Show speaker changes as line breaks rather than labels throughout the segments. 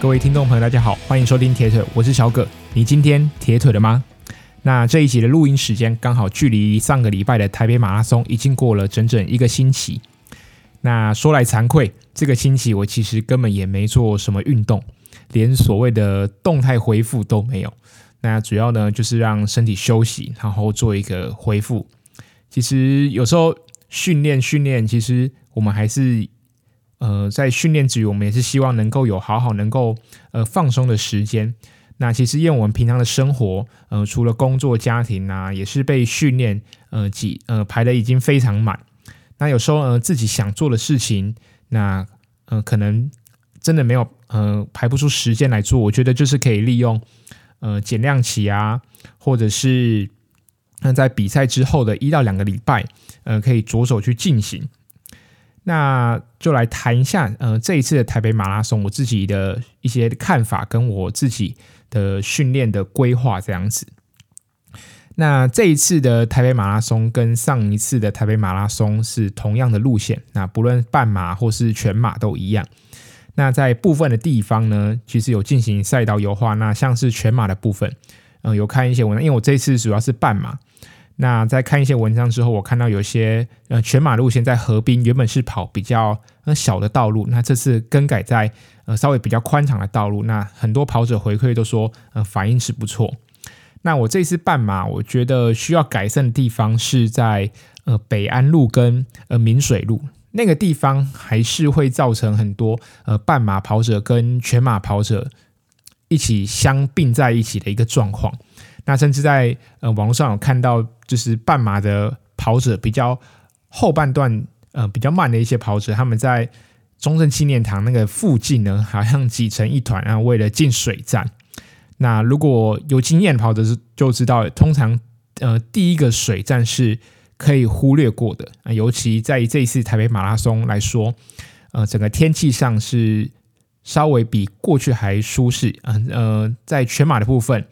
各位听众朋友，大家好，欢迎收听铁腿，我是小葛。你今天铁腿了吗？那这一集的录音时间刚好距离上个礼拜的台北马拉松已经过了整整一个星期。那说来惭愧，这个星期我其实根本也没做什么运动，连所谓的动态恢复都没有。那主要呢就是让身体休息，然后做一个恢复。其实有时候训练训练，其实我们还是。呃，在训练之余，我们也是希望能够有好好能够呃放松的时间。那其实因为我们平常的生活，呃，除了工作、家庭啊，也是被训练呃挤呃排的已经非常满。那有时候呃自己想做的事情，那呃可能真的没有呃排不出时间来做。我觉得就是可以利用呃减量期啊，或者是那在比赛之后的一到两个礼拜，呃，可以着手去进行。那就来谈一下，呃，这一次的台北马拉松，我自己的一些看法，跟我自己的训练的规划这样子。那这一次的台北马拉松跟上一次的台北马拉松是同样的路线，那不论半马或是全马都一样。那在部分的地方呢，其实有进行赛道优化。那像是全马的部分，嗯、有看一些文章，因为我这次主要是半马。那在看一些文章之后，我看到有些呃全马路线在河滨原本是跑比较呃小的道路，那这次更改在呃稍微比较宽敞的道路。那很多跑者回馈都说，呃反应是不错。那我这次半马，我觉得需要改善的地方是在呃北安路跟呃明水路那个地方，还是会造成很多呃半马跑者跟全马跑者一起相并在一起的一个状况。那甚至在呃网络上有看到，就是半马的跑者比较后半段呃比较慢的一些跑者，他们在中正纪念堂那个附近呢，好像挤成一团，然后为了进水站。那如果有经验跑者就知道，通常呃第一个水站是可以忽略过的，尤其在这一次台北马拉松来说，呃整个天气上是稍微比过去还舒适，嗯呃在全马的部分。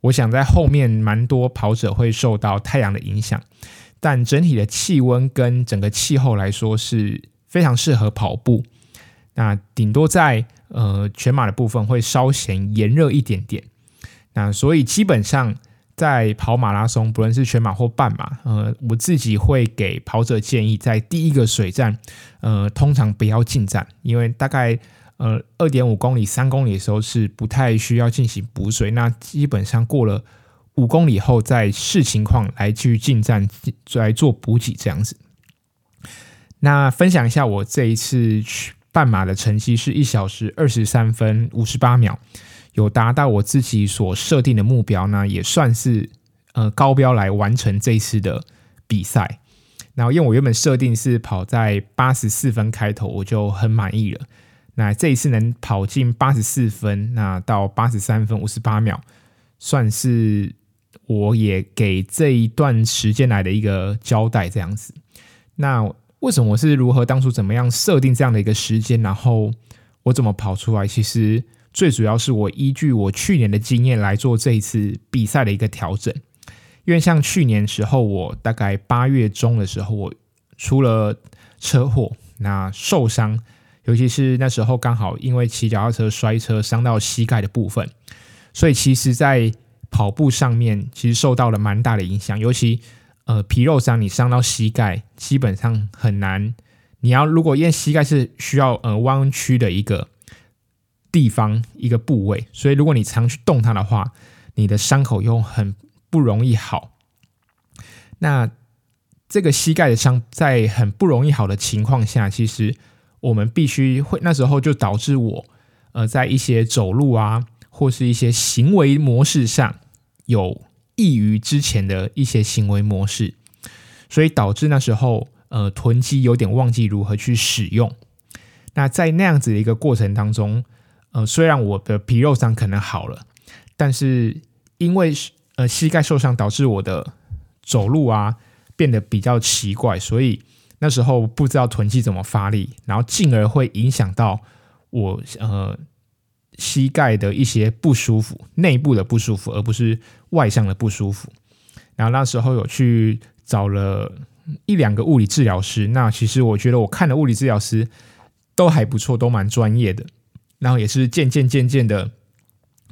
我想在后面蛮多跑者会受到太阳的影响，但整体的气温跟整个气候来说是非常适合跑步。那顶多在呃全马的部分会稍显炎热一点点。那所以基本上在跑马拉松，不论是全马或半马，呃，我自己会给跑者建议，在第一个水站，呃，通常不要进站，因为大概。呃，二点五公里、三公里的时候是不太需要进行补水，那基本上过了五公里后再视情况来去进站来做补给这样子。那分享一下我这一次去半马的成绩是一小时二十三分五十八秒，有达到我自己所设定的目标，呢也算是呃高标来完成这一次的比赛。然后因为我原本设定是跑在八十四分开头，我就很满意了。那这一次能跑进八十四分，那到八十三分五十八秒，算是我也给这一段时间来的一个交代，这样子。那为什么我是如何当初怎么样设定这样的一个时间，然后我怎么跑出来？其实最主要是我依据我去年的经验来做这一次比赛的一个调整。因为像去年时候，我大概八月中的时候，我出了车祸，那受伤。尤其是那时候刚好因为骑脚踏车摔车伤到膝盖的部分，所以其实，在跑步上面其实受到了蛮大的影响。尤其呃皮肉伤，你伤到膝盖，基本上很难。你要如果因为膝盖是需要呃弯曲的一个地方一个部位，所以如果你常去动它的话，你的伤口又很不容易好。那这个膝盖的伤在很不容易好的情况下，其实。我们必须会那时候就导致我，呃，在一些走路啊，或是一些行为模式上有异于之前的一些行为模式，所以导致那时候呃臀肌有点忘记如何去使用。那在那样子的一个过程当中，呃，虽然我的皮肉伤可能好了，但是因为呃膝盖受伤导致我的走路啊变得比较奇怪，所以。那时候不知道臀肌怎么发力，然后进而会影响到我呃膝盖的一些不舒服，内部的不舒服，而不是外向的不舒服。然后那时候有去找了一两个物理治疗师，那其实我觉得我看的物理治疗师都还不错，都蛮专业的。然后也是渐渐渐渐的，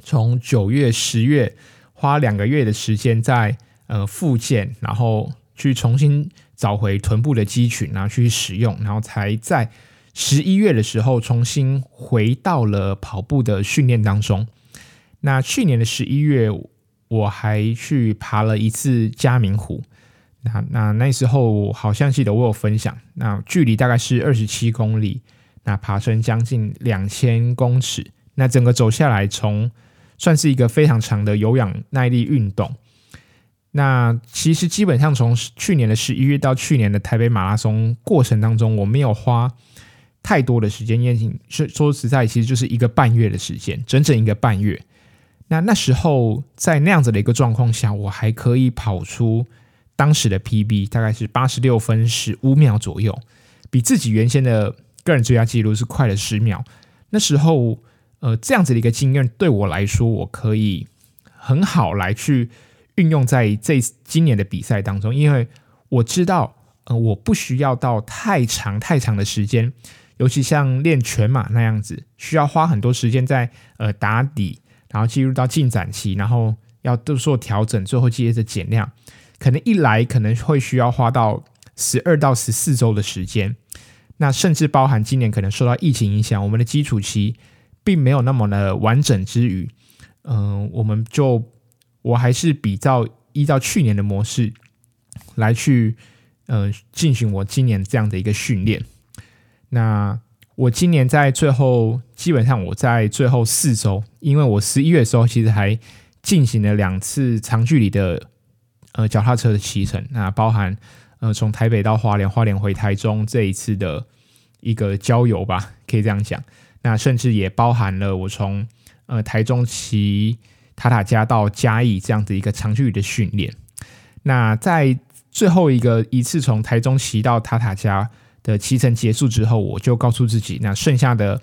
从九月、十月花两个月的时间在呃复健，然后去重新找回臀部的肌群，然后去使用，然后才在十一月的时候重新回到了跑步的训练当中。那去年的十一月，我还去爬了一次嘉明湖。那那那时候好像记得我有分享，那距离大概是二十七公里，那爬升将近两千公尺，那整个走下来，从算是一个非常长的有氧耐力运动。那其实基本上从去年的十一月到去年的台北马拉松过程当中，我没有花太多的时间，因为说说实在，其实就是一个半月的时间，整整一个半月。那那时候在那样子的一个状况下，我还可以跑出。当时的 PB 大概是八十六分十五秒左右，比自己原先的个人最佳纪录是快了十秒。那时候，呃，这样子的一个经验对我来说，我可以很好来去运用在这今年的比赛当中，因为我知道，呃，我不需要到太长太长的时间，尤其像练全马那样子，需要花很多时间在呃打底，然后进入到进展期，然后要都做调整，最后接着减量。可能一来可能会需要花到十二到十四周的时间，那甚至包含今年可能受到疫情影响，我们的基础期并没有那么的完整之余，嗯、我们就我还是比较依照去年的模式来去，呃，进行我今年这样的一个训练。那我今年在最后，基本上我在最后四周，因为我十一月的时候其实还进行了两次长距离的。呃，脚踏车的骑乘，那包含呃从台北到花莲，花莲回台中这一次的一个郊游吧，可以这样讲。那甚至也包含了我从呃台中骑塔塔加到嘉义这样子一个长距离的训练。那在最后一个一次从台中骑到塔塔加的骑乘结束之后，我就告诉自己，那剩下的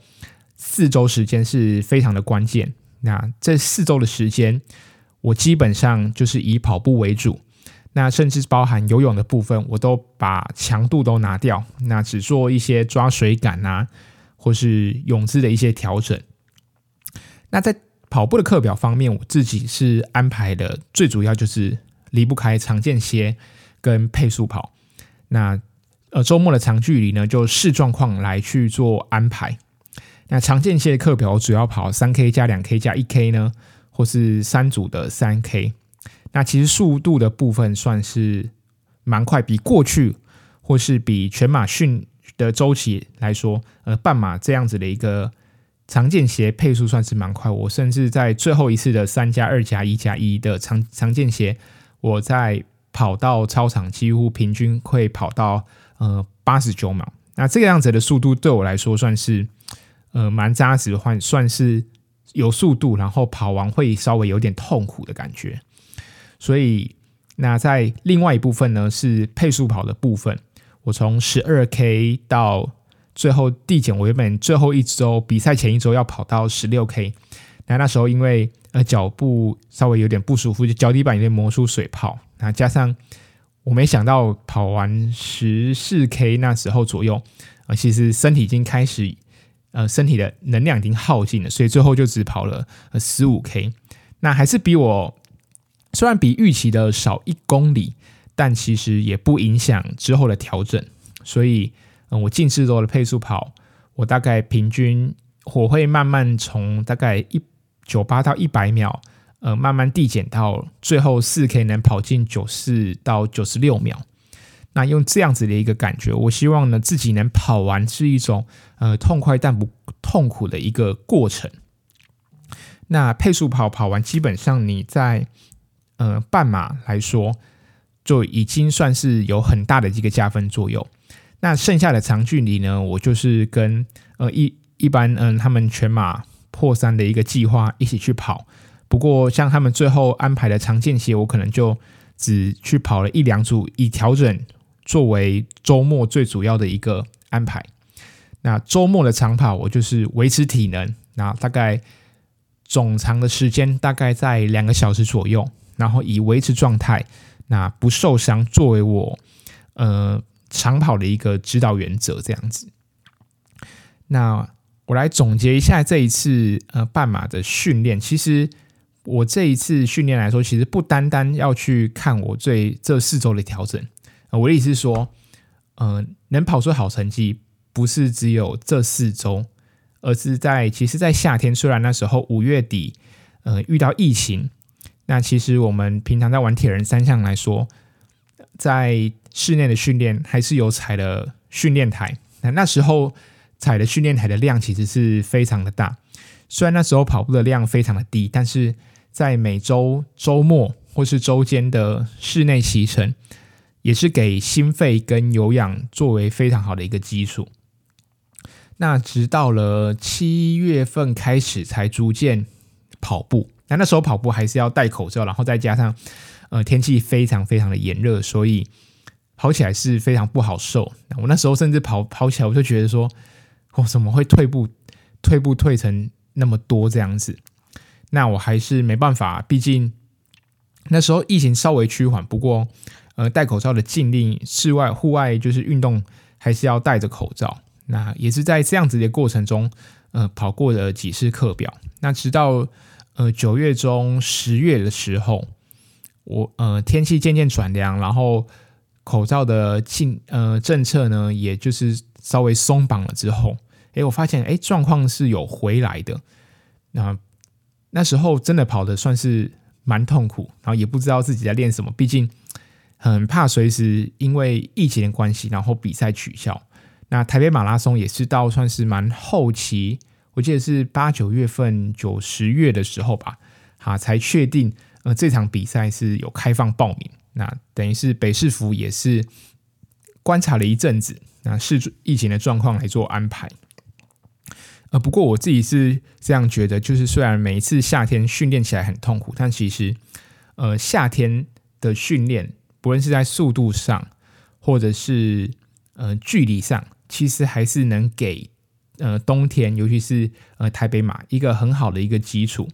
四周时间是非常的关键。那这四周的时间，我基本上就是以跑步为主。那甚至包含游泳的部分，我都把强度都拿掉，那只做一些抓水感啊，或是泳姿的一些调整。那在跑步的课表方面，我自己是安排的，最主要就是离不开长间歇跟配速跑。那呃周末的长距离呢，就视状况来去做安排。那长间歇的课表我主要跑三 K 加两 K 加一 K 呢，或是三组的三 K。那其实速度的部分算是蛮快，比过去或是比全马训的周期来说，呃，半马这样子的一个长间歇配速算是蛮快。我甚至在最后一次的三加二加一加一的长长间歇，我在跑到操场几乎平均会跑到呃八十九秒。那这个样子的速度对我来说算是呃蛮扎实，换算是有速度，然后跑完会稍微有点痛苦的感觉。所以，那在另外一部分呢，是配速跑的部分。我从十二 K 到最后递减，我原本最后一周比赛前一周要跑到十六 K。那那时候因为呃脚部稍微有点不舒服，就脚底板有点磨出水泡。那加上我没想到跑完十四 K 那时候左右，呃，其实身体已经开始呃身体的能量已经耗尽了，所以最后就只跑了呃十五 K。那还是比我。虽然比预期的少一公里，但其实也不影响之后的调整。所以，我近四周的配速跑，我大概平均我会慢慢从大概一九八到一百秒，呃，慢慢递减到最后四 K 能跑进九四到九十六秒。那用这样子的一个感觉，我希望呢自己能跑完是一种呃痛快但不痛苦的一个过程。那配速跑跑完，基本上你在呃，半马来说就已经算是有很大的一个加分作用。那剩下的长距离呢，我就是跟呃一一般嗯他们全马破三的一个计划一起去跑。不过像他们最后安排的长间歇，我可能就只去跑了一两组，以调整作为周末最主要的一个安排。那周末的长跑，我就是维持体能，那大概总长的时间大概在两个小时左右。然后以维持状态，那不受伤作为我呃长跑的一个指导原则，这样子。那我来总结一下这一次呃半马的训练。其实我这一次训练来说，其实不单单要去看我最这四周的调整。我的意思是说，呃，能跑出好成绩，不是只有这四周，而是在其实，在夏天，虽然那时候五月底，呃，遇到疫情，那其实我们平常在玩铁人三项来说，在室内的训练还是有踩的训练台。那那时候。踩的训练台的量其实是非常的大，虽然那时候跑步的量非常的低，但是在每周周末或是周间的室内骑乘，也是给心肺跟有氧作为非常好的一个基础。那直到了七月份开始才逐渐跑步，那那时候跑步还是要戴口罩，然后再加上呃天气非常非常的炎热，所以跑起来是非常不好受。我那时候甚至跑跑起来，我就觉得说。我怎么会退步？退步退成那么多这样子？那我还是没办法，毕竟那时候疫情稍微趋缓。不过，呃，戴口罩的禁令，室外、户外就是运动还是要戴着口罩。那也是在这样子的过程中，呃，跑过了几次课表。那直到呃九月中、十月的时候，我呃天气渐渐转凉，然后口罩的禁呃政策呢，也就是稍微松绑了之后。诶，我发现诶，状况是有回来的。那那时候真的跑的算是蛮痛苦，然后也不知道自己在练什么，毕竟很怕随时因为疫情的关系，然后比赛取消。那台北马拉松也是到算是蛮后期，我记得是八九月份、九十月的时候吧，哈，才确定呃这场比赛是有开放报名。那等于是北市府也是观察了一阵子，那视疫情的状况来做安排。呃，不过我自己是这样觉得，就是虽然每一次夏天训练起来很痛苦，但其实，呃，夏天的训练，不论是在速度上，或者是呃距离上，其实还是能给呃冬天，尤其是呃台北马一个很好的一个基础。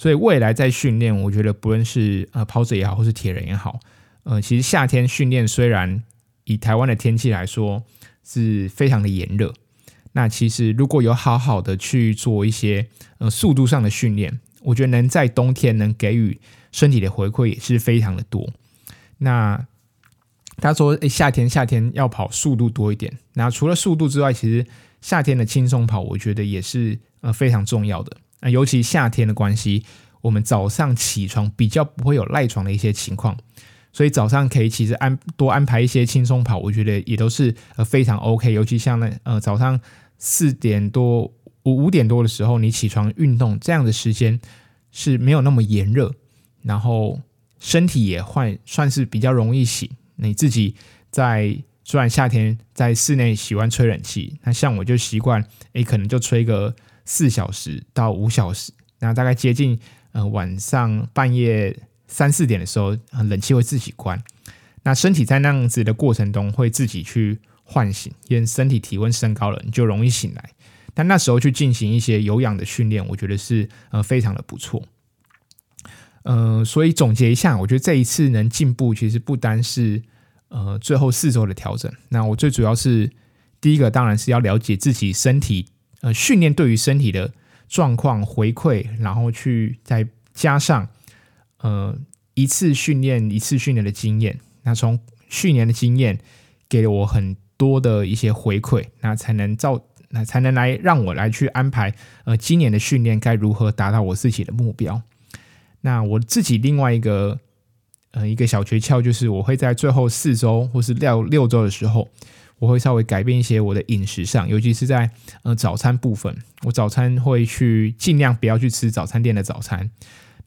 所以未来在训练，我觉得不论是呃跑者也好，或是铁人也好，呃，其实夏天训练虽然以台湾的天气来说是非常的炎热。那其实如果有好好的去做一些呃速度上的训练，我觉得能在冬天能给予身体的回馈也是非常的多。那他说，诶，夏天夏天要跑速度多一点。那除了速度之外，其实夏天的轻松跑，我觉得也是呃非常重要的。那尤其夏天的关系，我们早上起床比较不会有赖床的一些情况，所以早上可以其实安多安排一些轻松跑，我觉得也都是呃非常 OK。尤其像那呃早上。四点多五五点多的时候，你起床运动，这样的时间是没有那么炎热，然后身体也换算是比较容易醒。你自己在虽然夏天在室内喜欢吹冷气，那像我就习惯，诶，可能就吹个四小时到五小时，那大概接近呃晚上半夜三四点的时候，冷气会自己关，那身体在那样子的过程中会自己去。唤醒，因为身体体温升高了，你就容易醒来。但那时候去进行一些有氧的训练，我觉得是呃非常的不错。呃，所以总结一下，我觉得这一次能进步，其实不单是呃最后四周的调整。那我最主要是第一个，当然是要了解自己身体呃训练对于身体的状况回馈，然后去再加上呃一次训练一次训练的经验。那从去年的经验给了我很。多的一些回馈，那才能造，那才能来让我来去安排，呃，今年的训练该如何达到我自己的目标。那我自己另外一个，呃，一个小诀窍就是，我会在最后四周或是六六周的时候，我会稍微改变一些我的饮食上，尤其是在呃早餐部分，我早餐会去尽量不要去吃早餐店的早餐，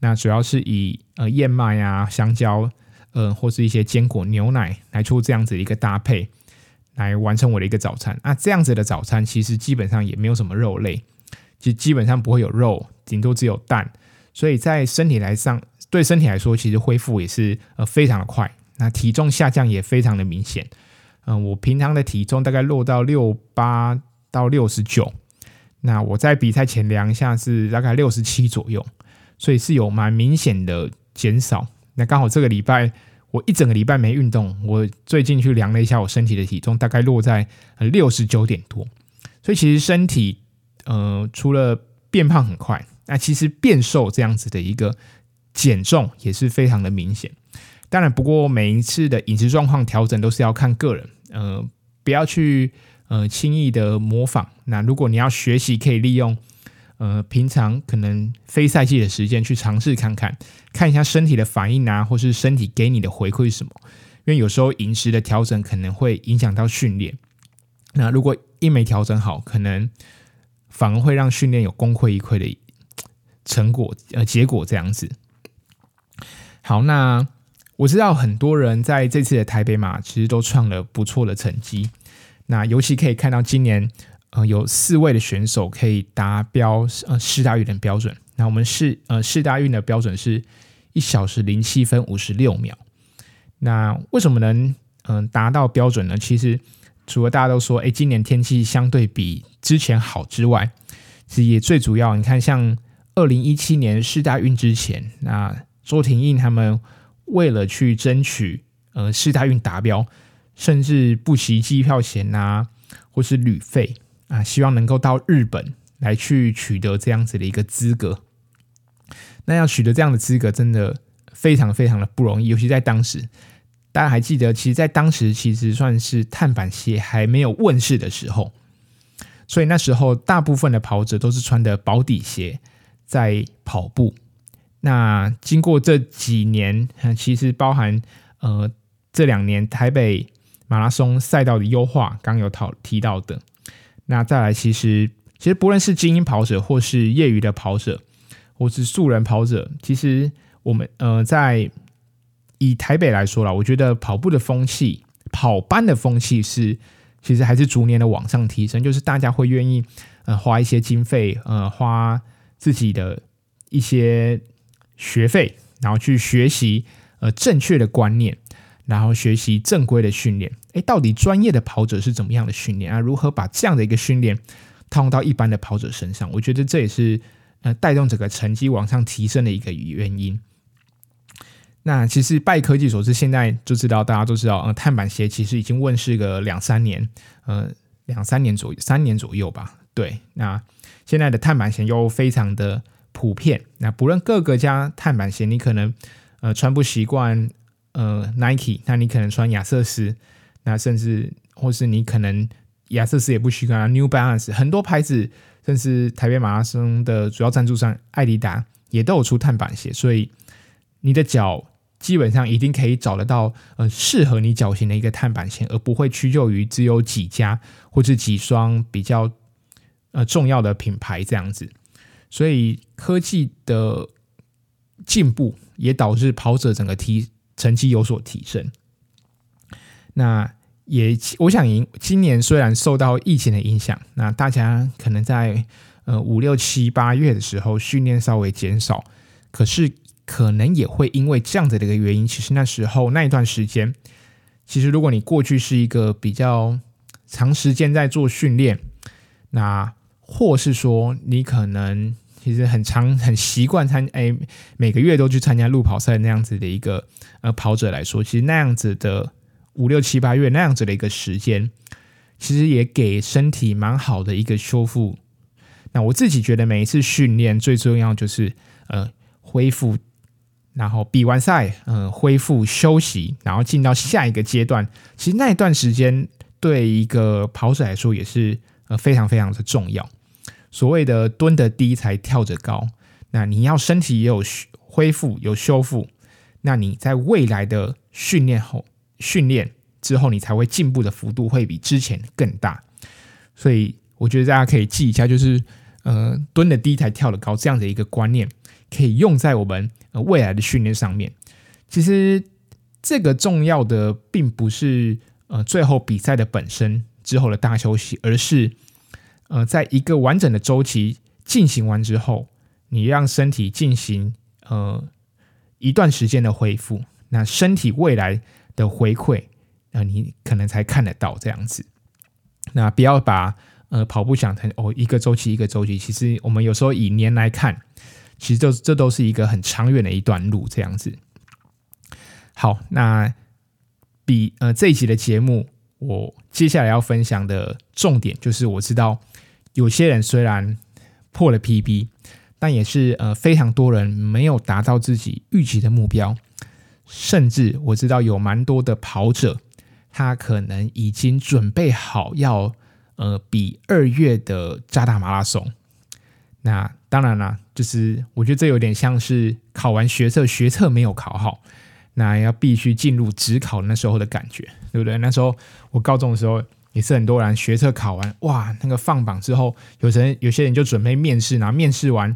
那主要是以呃燕麦啊、香蕉，呃，或是一些坚果、牛奶来出这样子的一个搭配。来完成我的一个早餐。那这样子的早餐其实基本上也没有什么肉类，就基本上不会有肉，顶多只有蛋。所以在身体来上，对身体来说，其实恢复也是呃非常的快。那体重下降也非常的明显。嗯、我平常的体重大概落到六八到六十九，那我在比赛前量一下是大概六十七左右，所以是有蛮明显的减少。那刚好这个礼拜。我一整个礼拜没运动，我最近去量了一下我身体的体重，大概落在六十九点多，所以其实身体呃，除了变胖很快，那其实变瘦这样子的一个减重也是非常的明显。当然，不过每一次的饮食状况调整都是要看个人，呃，不要去呃轻易的模仿。那如果你要学习，可以利用呃平常可能非赛季的时间去尝试看看，看一下身体的反应啊，或是身体给你的回馈是什么。因为有时候饮食的调整可能会影响到训练。那如果一没调整好，可能反而会让训练有功亏一篑的成果，呃，结果这样子。好，那我知道很多人在这次的台北马其实都创了不错的成绩。那尤其可以看到今年，呃，有四位的选手可以达标呃世大运的标准。那我们世呃世大运的标准是一小时零七分五十六秒。那为什么能嗯、呃、达到标准呢？其实除了大家都说，哎，今年天气相对比之前好之外，其实也最主要，你看像二零一七年世大运之前，那周廷映他们为了去争取呃世大运达标，甚至不惜机票钱呐、啊，或是旅费啊，希望能够到日本来去取得这样子的一个资格。那要取得这样的资格，真的非常非常的不容易，尤其在当时。大家还记得，其实，在当时其实算是碳板鞋还没有问世的时候，所以那时候大部分的跑者都是穿的薄底鞋在跑步。那经过这几年，其实包含呃这两年台北马拉松赛道的优化，刚有讨提到的。那再来，其实其实不论是精英跑者，或是业余的跑者，或是素人跑者，其实我们呃在。以台北来说啦，我觉得跑步的风气、跑班的风气是，其实还是逐年的往上提升。就是大家会愿意呃花一些经费，呃花自己的一些学费，然后去学习呃正确的观念，然后学习正规的训练。诶，到底专业的跑者是怎么样的训练啊？如何把这样的一个训练套用到一般的跑者身上？我觉得这也是呃带动整个成绩往上提升的一个原因。那其实拜科技所赐，现在就知道大家都知道，呃，碳板鞋其实已经问世个两三年，呃，两三年左右，三年左右吧。对，那现在的碳板鞋又非常的普遍。那不论各个家碳板鞋，你可能呃穿不习惯，呃，Nike，那你可能穿亚瑟士，那甚至或是你可能亚瑟士也不习惯啊，New Balance，很多牌子，甚至台北马拉松的主要赞助商爱迪达也都有出碳板鞋，所以你的脚。基本上一定可以找得到，呃，适合你脚型的一个碳板鞋，而不会屈就于只有几家或者几双比较呃重要的品牌这样子。所以科技的进步也导致跑者整个提成绩有所提升。那也我想，今年虽然受到疫情的影响，那大家可能在呃五六七八月的时候训练稍微减少，可是。可能也会因为这样子的一个原因，其实那时候那一段时间，其实如果你过去是一个比较长时间在做训练，那或是说你可能其实很长很习惯参哎每个月都去参加路跑赛那样子的一个呃跑者来说，其实那样子的五六七八月那样子的一个时间，其实也给身体蛮好的一个修复。那我自己觉得每一次训练最重要就是呃恢复。然后比完赛，嗯、呃，恢复休息，然后进到下一个阶段。其实那一段时间对一个跑者来说也是呃非常非常的重要。所谓的蹲得低才跳得高，那你要身体也有恢复有修复，那你在未来的训练后训练之后，你才会进步的幅度会比之前更大。所以我觉得大家可以记一下，就是呃蹲得低才跳得高这样的一个观念。可以用在我们呃未来的训练上面。其实这个重要的并不是呃最后比赛的本身之后的大休息，而是呃在一个完整的周期进行完之后，你让身体进行呃一段时间的恢复，那身体未来的回馈，那你可能才看得到这样子。那不要把呃跑步想成哦一个周期一个周期，其实我们有时候以年来看。其实这这都是一个很长远的一段路，这样子。好，那比呃这一集的节目，我接下来要分享的重点就是，我知道有些人虽然破了 PB，但也是呃非常多人没有达到自己预期的目标，甚至我知道有蛮多的跑者，他可能已经准备好要呃比二月的渣打马拉松。那当然啦，就是我觉得这有点像是考完学测，学测没有考好，那要必须进入指考那时候的感觉，对不对？那时候我高中的时候也是很多人学测考完，哇，那个放榜之后，有人有些人就准备面试，然后面试完，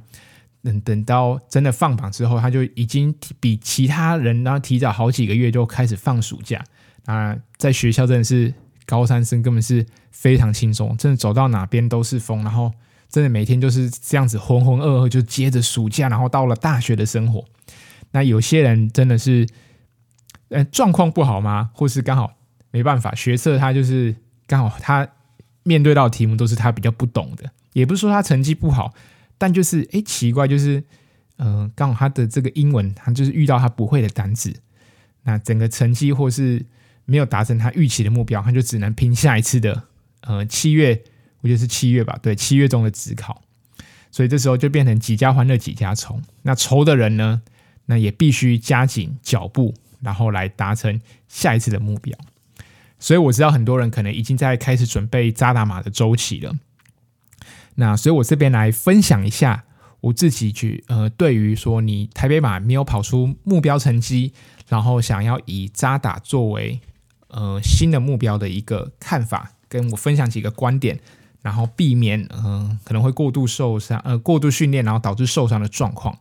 等等到真的放榜之后，他就已经比其他人然后提早好几个月就开始放暑假啊，在学校真的是高三生根本是非常轻松，真的走到哪边都是风，然后。真的每天就是这样子浑浑噩噩，就接着暑假，然后到了大学的生活。那有些人真的是，呃，状况不好吗？或是刚好没办法，学测他就是刚好他面对到题目都是他比较不懂的，也不是说他成绩不好，但就是哎奇怪，就是嗯、呃，刚好他的这个英文他就是遇到他不会的单词，那整个成绩或是没有达成他预期的目标，他就只能拼下一次的呃七月。我觉得是七月吧，对，七月中的职考，所以这时候就变成几家欢乐几家愁。那愁的人呢，那也必须加紧脚步，然后来达成下一次的目标。所以我知道很多人可能已经在开始准备扎打马的周期了。那所以我这边来分享一下我自己去呃，对于说你台北马没有跑出目标成绩，然后想要以扎打作为呃新的目标的一个看法，跟我分享几个观点。然后避免嗯、可能会过度受伤呃过度训练然后导致受伤的状况。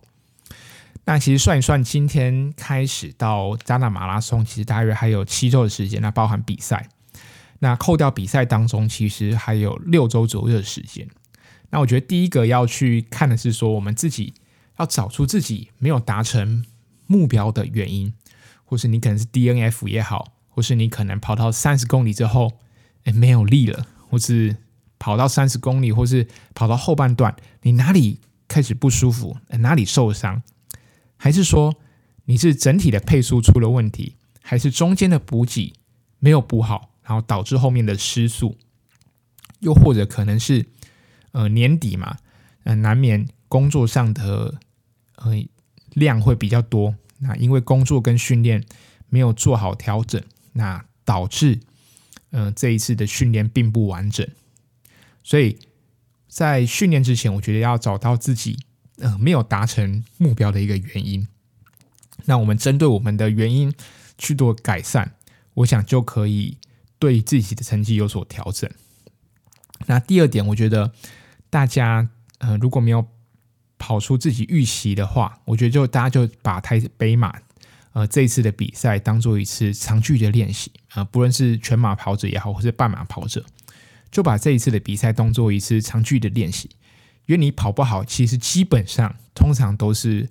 那其实算一算，今天开始到加纳马拉松，其实大约还有七周的时间，那包含比赛。那扣掉比赛当中，其实还有六周左右的时间。那我觉得第一个要去看的是说，我们自己要找出自己没有达成目标的原因，或是你可能是 DNF 也好，或是你可能跑到三十公里之后，哎没有力了，或是。跑到三十公里，或是跑到后半段，你哪里开始不舒服？哪里受伤？还是说你是整体的配速出了问题？还是中间的补给没有补好，然后导致后面的失速？又或者可能是呃年底嘛，呃难免工作上的呃量会比较多，那因为工作跟训练没有做好调整，那导致呃这一次的训练并不完整。所以在训练之前，我觉得要找到自己呃没有达成目标的一个原因。那我们针对我们的原因去做改善，我想就可以对自己的成绩有所调整。那第二点，我觉得大家呃如果没有跑出自己预期的话，我觉得就大家就把台北马呃这一次的比赛当做一次长距离的练习啊，不论是全马跑者也好，或是半马跑者。就把这一次的比赛当做一次长距离的练习，因为你跑不好，其实基本上通常都是，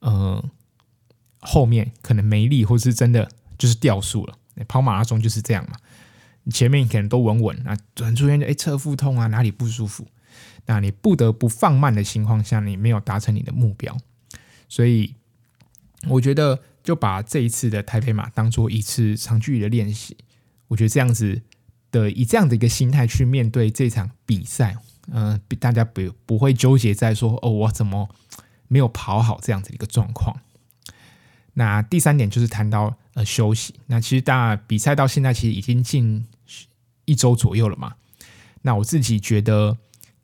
呃，后面可能没力，或是真的就是掉速了。跑马拉松就是这样嘛，你前面可能都稳稳，那突然出现哎侧腹痛啊，哪里不舒服，那你不得不放慢的情况下，你没有达成你的目标，所以我觉得就把这一次的台北马当做一次长距离的练习，我觉得这样子。的以这样的一个心态去面对这场比赛，嗯、呃，大家不不会纠结在说哦，我怎么没有跑好这样子一个状况。那第三点就是谈到呃休息。那其实大家比赛到现在其实已经近一周左右了嘛。那我自己觉得，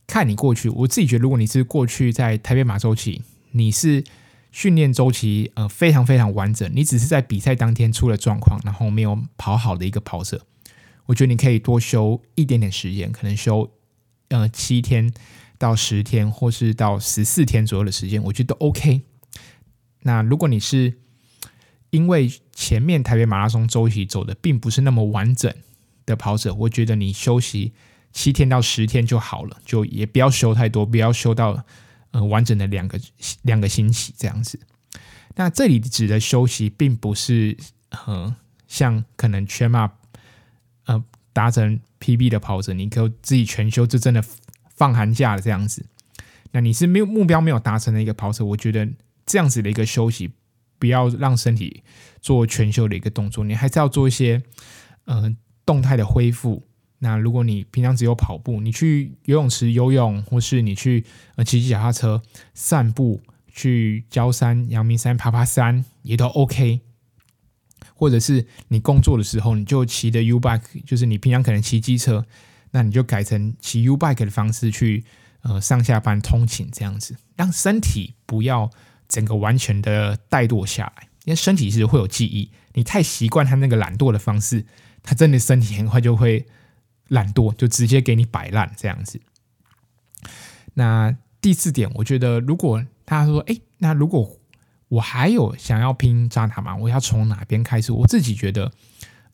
看你过去，我自己觉得，如果你是过去在台北马周期，你是训练周期呃非常非常完整，你只是在比赛当天出了状况，然后没有跑好的一个跑者。我觉得你可以多休一点点时间，可能休呃七天到十天，或是到十四天左右的时间，我觉得都 OK。那如果你是因为前面台北马拉松周期走的并不是那么完整的跑者，我觉得你休息七天到十天就好了，就也不要休太多，不要休到呃完整的两个两个星期这样子。那这里指的休息，并不是呃像可能全马。呃，达成 PB 的跑者，你可以自己全休，就真的放寒假了这样子。那你是没有目标没有达成的一个跑者，我觉得这样子的一个休息，不要让身体做全休的一个动作，你还是要做一些呃动态的恢复，那如果你平常只有跑步，你去游泳池游泳，或是你去呃骑骑脚踏车散步，去郊山、阳明山爬爬山也都 OK。或者是你工作的时候，你就骑的 U bike，就是你平常可能骑机车，那你就改成骑 U bike 的方式去呃上下班通勤这样子，让身体不要整个完全的怠惰下来，因为身体是会有记忆，你太习惯它那个懒惰的方式，它真的身体很快就会。懒惰就直接给你摆烂这样子。那第四点，我觉得如果他说，哎，那如果我还有想要拼渣打马，我要从哪边开始？我自己觉得，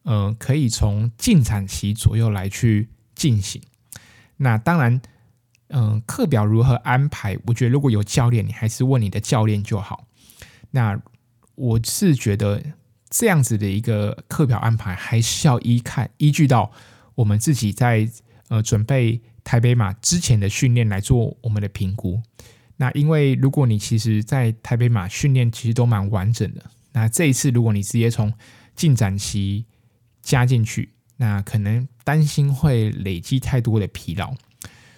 呃，可以从进产期左右来去进行。那当然，嗯、呃，课表如何安排？我觉得如果有教练，你还是问你的教练就好。那我是觉得这样子的一个课表安排，还是要依看依据到。我们自己在呃准备台北马之前的训练来做我们的评估。那因为如果你其实，在台北马训练其实都蛮完整的，那这一次如果你直接从进展期加进去，那可能担心会累积太多的疲劳。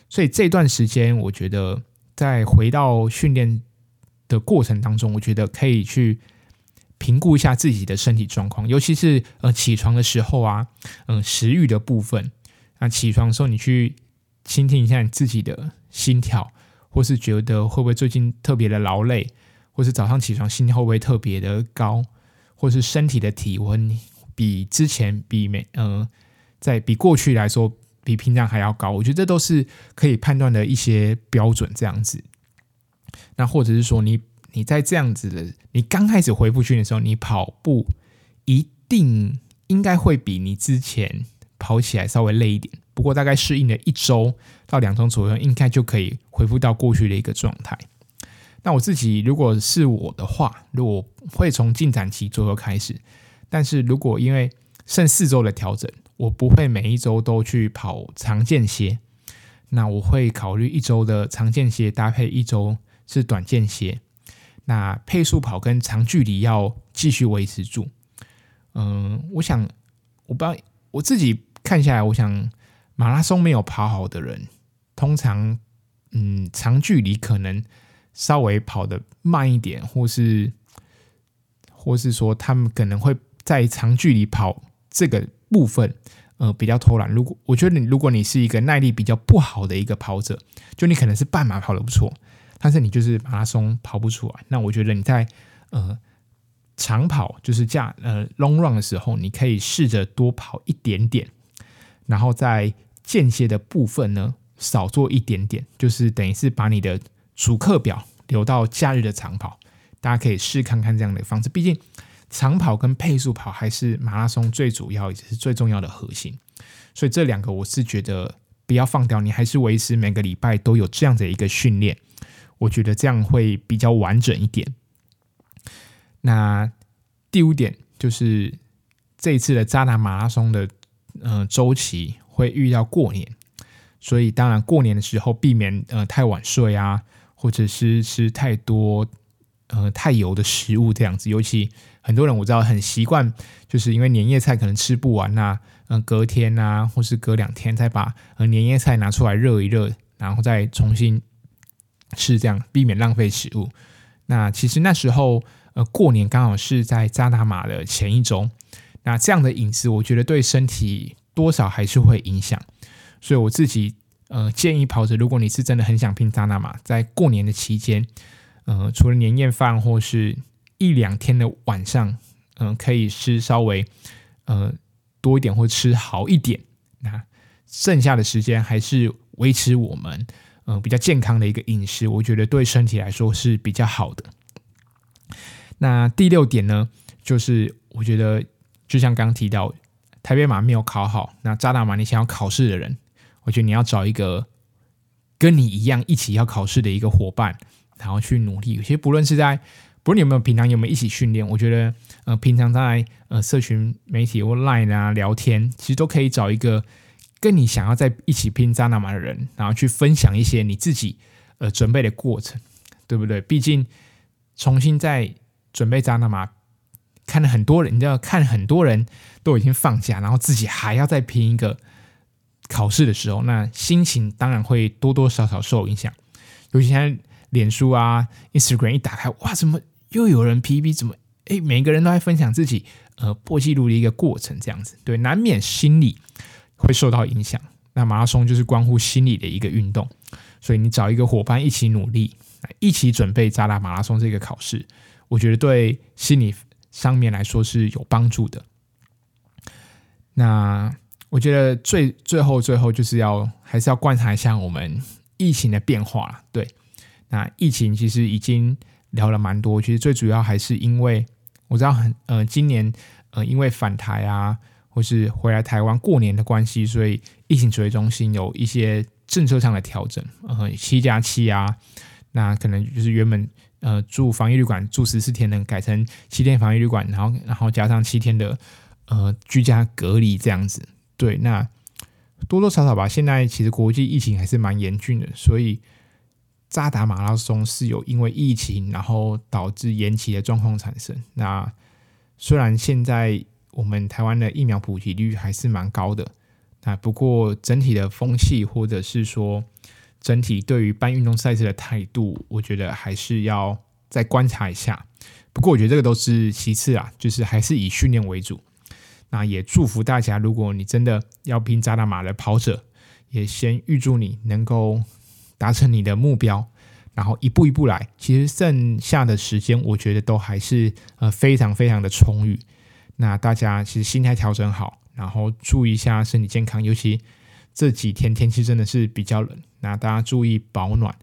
所以这段时间，我觉得在回到训练的过程当中，我觉得可以去。评估一下自己的身体状况，尤其是呃起床的时候啊，嗯、食欲的部分。那起床的时候，你去倾听一下你自己的心跳，或是觉得会不会最近特别的劳累，或是早上起床心跳会不会特别的高，或是身体的体温比之前比每呃在比过去来说比平常还要高，我觉得这都是可以判断的一些标准。这样子，那或者是说你。你在这样子的，你刚开始恢复训练的时候，你跑步一定应该会比你之前跑起来稍微累一点。不过大概适应了一周到两周左右，应该就可以恢复到过去的一个状态。那我自己如果是我的话，如果会从进展期左右开始，但是如果因为剩四周的调整，我不会每一周都去跑长间歇，那我会考虑一周的长间歇搭配一周是短间歇。那配速跑跟长距离要继续维持住。嗯，我想，我不知道我自己看下来，我想马拉松没有跑好的人，通常嗯长距离可能稍微跑得慢一点，或是或是说他们可能会在长距离跑这个部分，呃比较偷懒。如果我觉得你如果你是一个耐力比较不好的一个跑者，就你可能是半马跑得不错。但是你就是马拉松跑不出来，那我觉得你在呃长跑就是这呃 long run 的时候，你可以试着多跑一点点，然后在间歇的部分呢少做一点点，就是等于是把你的主课表留到假日的长跑，大家可以试看看这样的方式。毕竟长跑跟配速跑还是马拉松最主要也是最重要的核心，所以这两个我是觉得不要放掉，你还是维持每个礼拜都有这样的一个训练。我觉得这样会比较完整一点。那第五点就是这一次的渣打马拉松的呃周期会遇到过年，所以当然过年的时候避免呃太晚睡啊，或者是吃太多呃太油的食物这样子。尤其很多人我知道很习惯，就是因为年夜菜可能吃不完呐、嗯、隔天啊，或是隔两天再把呃年夜菜拿出来热一热，然后再重新。吃这样，避免浪费食物。那其实那时候，呃，过年刚好是在渣打马的前一周。那这样的饮食，我觉得对身体多少还是会影响。所以我自己，呃，建议跑者，如果你是真的很想拼渣打马，在过年的期间，呃，除了年夜饭或是一两天的晚上，嗯、可以吃稍微，呃，多一点或吃好一点。那剩下的时间还是维持我们。嗯、呃，比较健康的一个饮食，我觉得对身体来说是比较好的。那第六点呢，就是我觉得就像刚刚提到，台北马没有考好，那渣打马你想要考试的人，我觉得你要找一个跟你一样一起要考试的一个伙伴，然后去努力。其实不论是在，不论你有没有平常有没有一起训练，我觉得呃，平常在呃社群媒体或 Line 啊聊天，其实都可以找一个。跟你想要在一起拼渣打马的人，然后去分享一些你自己呃准备的过程，对不对？毕竟重新再准备渣打马，看了很多人，你知道看很多人都已经放假，然后自己还要再拼一个，考试的时候，那心情当然会多多少少受影响。尤其现在脸书啊、Instagram 一打开，哇，怎么又有人 PB？怎么哎，每个人都在分享自己呃破纪录的一个过程，这样子，对，难免心理会受到影响。那马拉松就是关乎心理的一个运动，所以你找一个伙伴一起努力，一起准备渣打马拉松这个考试，我觉得对心理上面来说是有帮助的。那我觉得最最后最后就是要还是要观察一下我们疫情的变化了。对，那疫情其实已经聊了蛮多，其实最主要还是因为我知道很呃今年呃因为返台啊。或是回来台湾过年的关系，所以疫情指挥中心有一些政策上的调整，呃，七加七啊，那可能就是原本呃住防疫旅馆住十四天的，改成七天防疫旅馆，然后然后加上七天的呃居家隔离这样子。对，那多多少少吧，现在其实国际疫情还是蛮严峻的，所以渣打马拉松是有因为疫情然后导致延期的状况产生。那虽然现在。我们台湾的疫苗普及率还是蛮高的，那不过整体的风气或者是说整体对于办运动赛事的态度，我觉得还是要再观察一下。不过我觉得这个都是其次啊，就是还是以训练为主。那也祝福大家，如果你真的要拼渣打马的跑者，也先预祝你能够达成你的目标，然后一步一步来。其实剩下的时间，我觉得都还是呃非常非常的充裕。那大家其实心态调整好，然后注意一下身体健康，尤其这几天天气真的是比较冷，那大家注意保暖。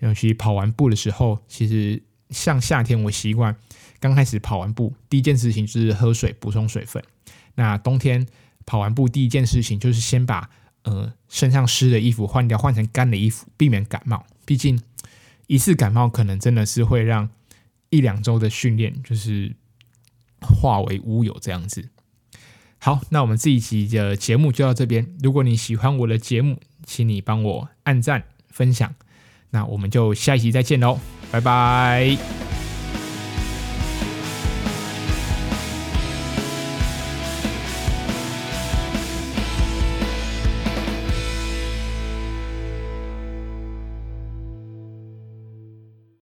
尤其跑完步的时候，其实像夏天我习惯刚开始跑完步，第一件事情就是喝水补充水分。那冬天跑完步第一件事情就是先把呃身上湿的衣服换掉，换成干的衣服，避免感冒。毕竟一次感冒可能真的是会让一两周的训练就是。化为乌有这样子。好，那我们这一集的节目就到这边。如果你喜欢我的节目，请你帮我按赞、分享。那我们就下一期再见喽，拜拜。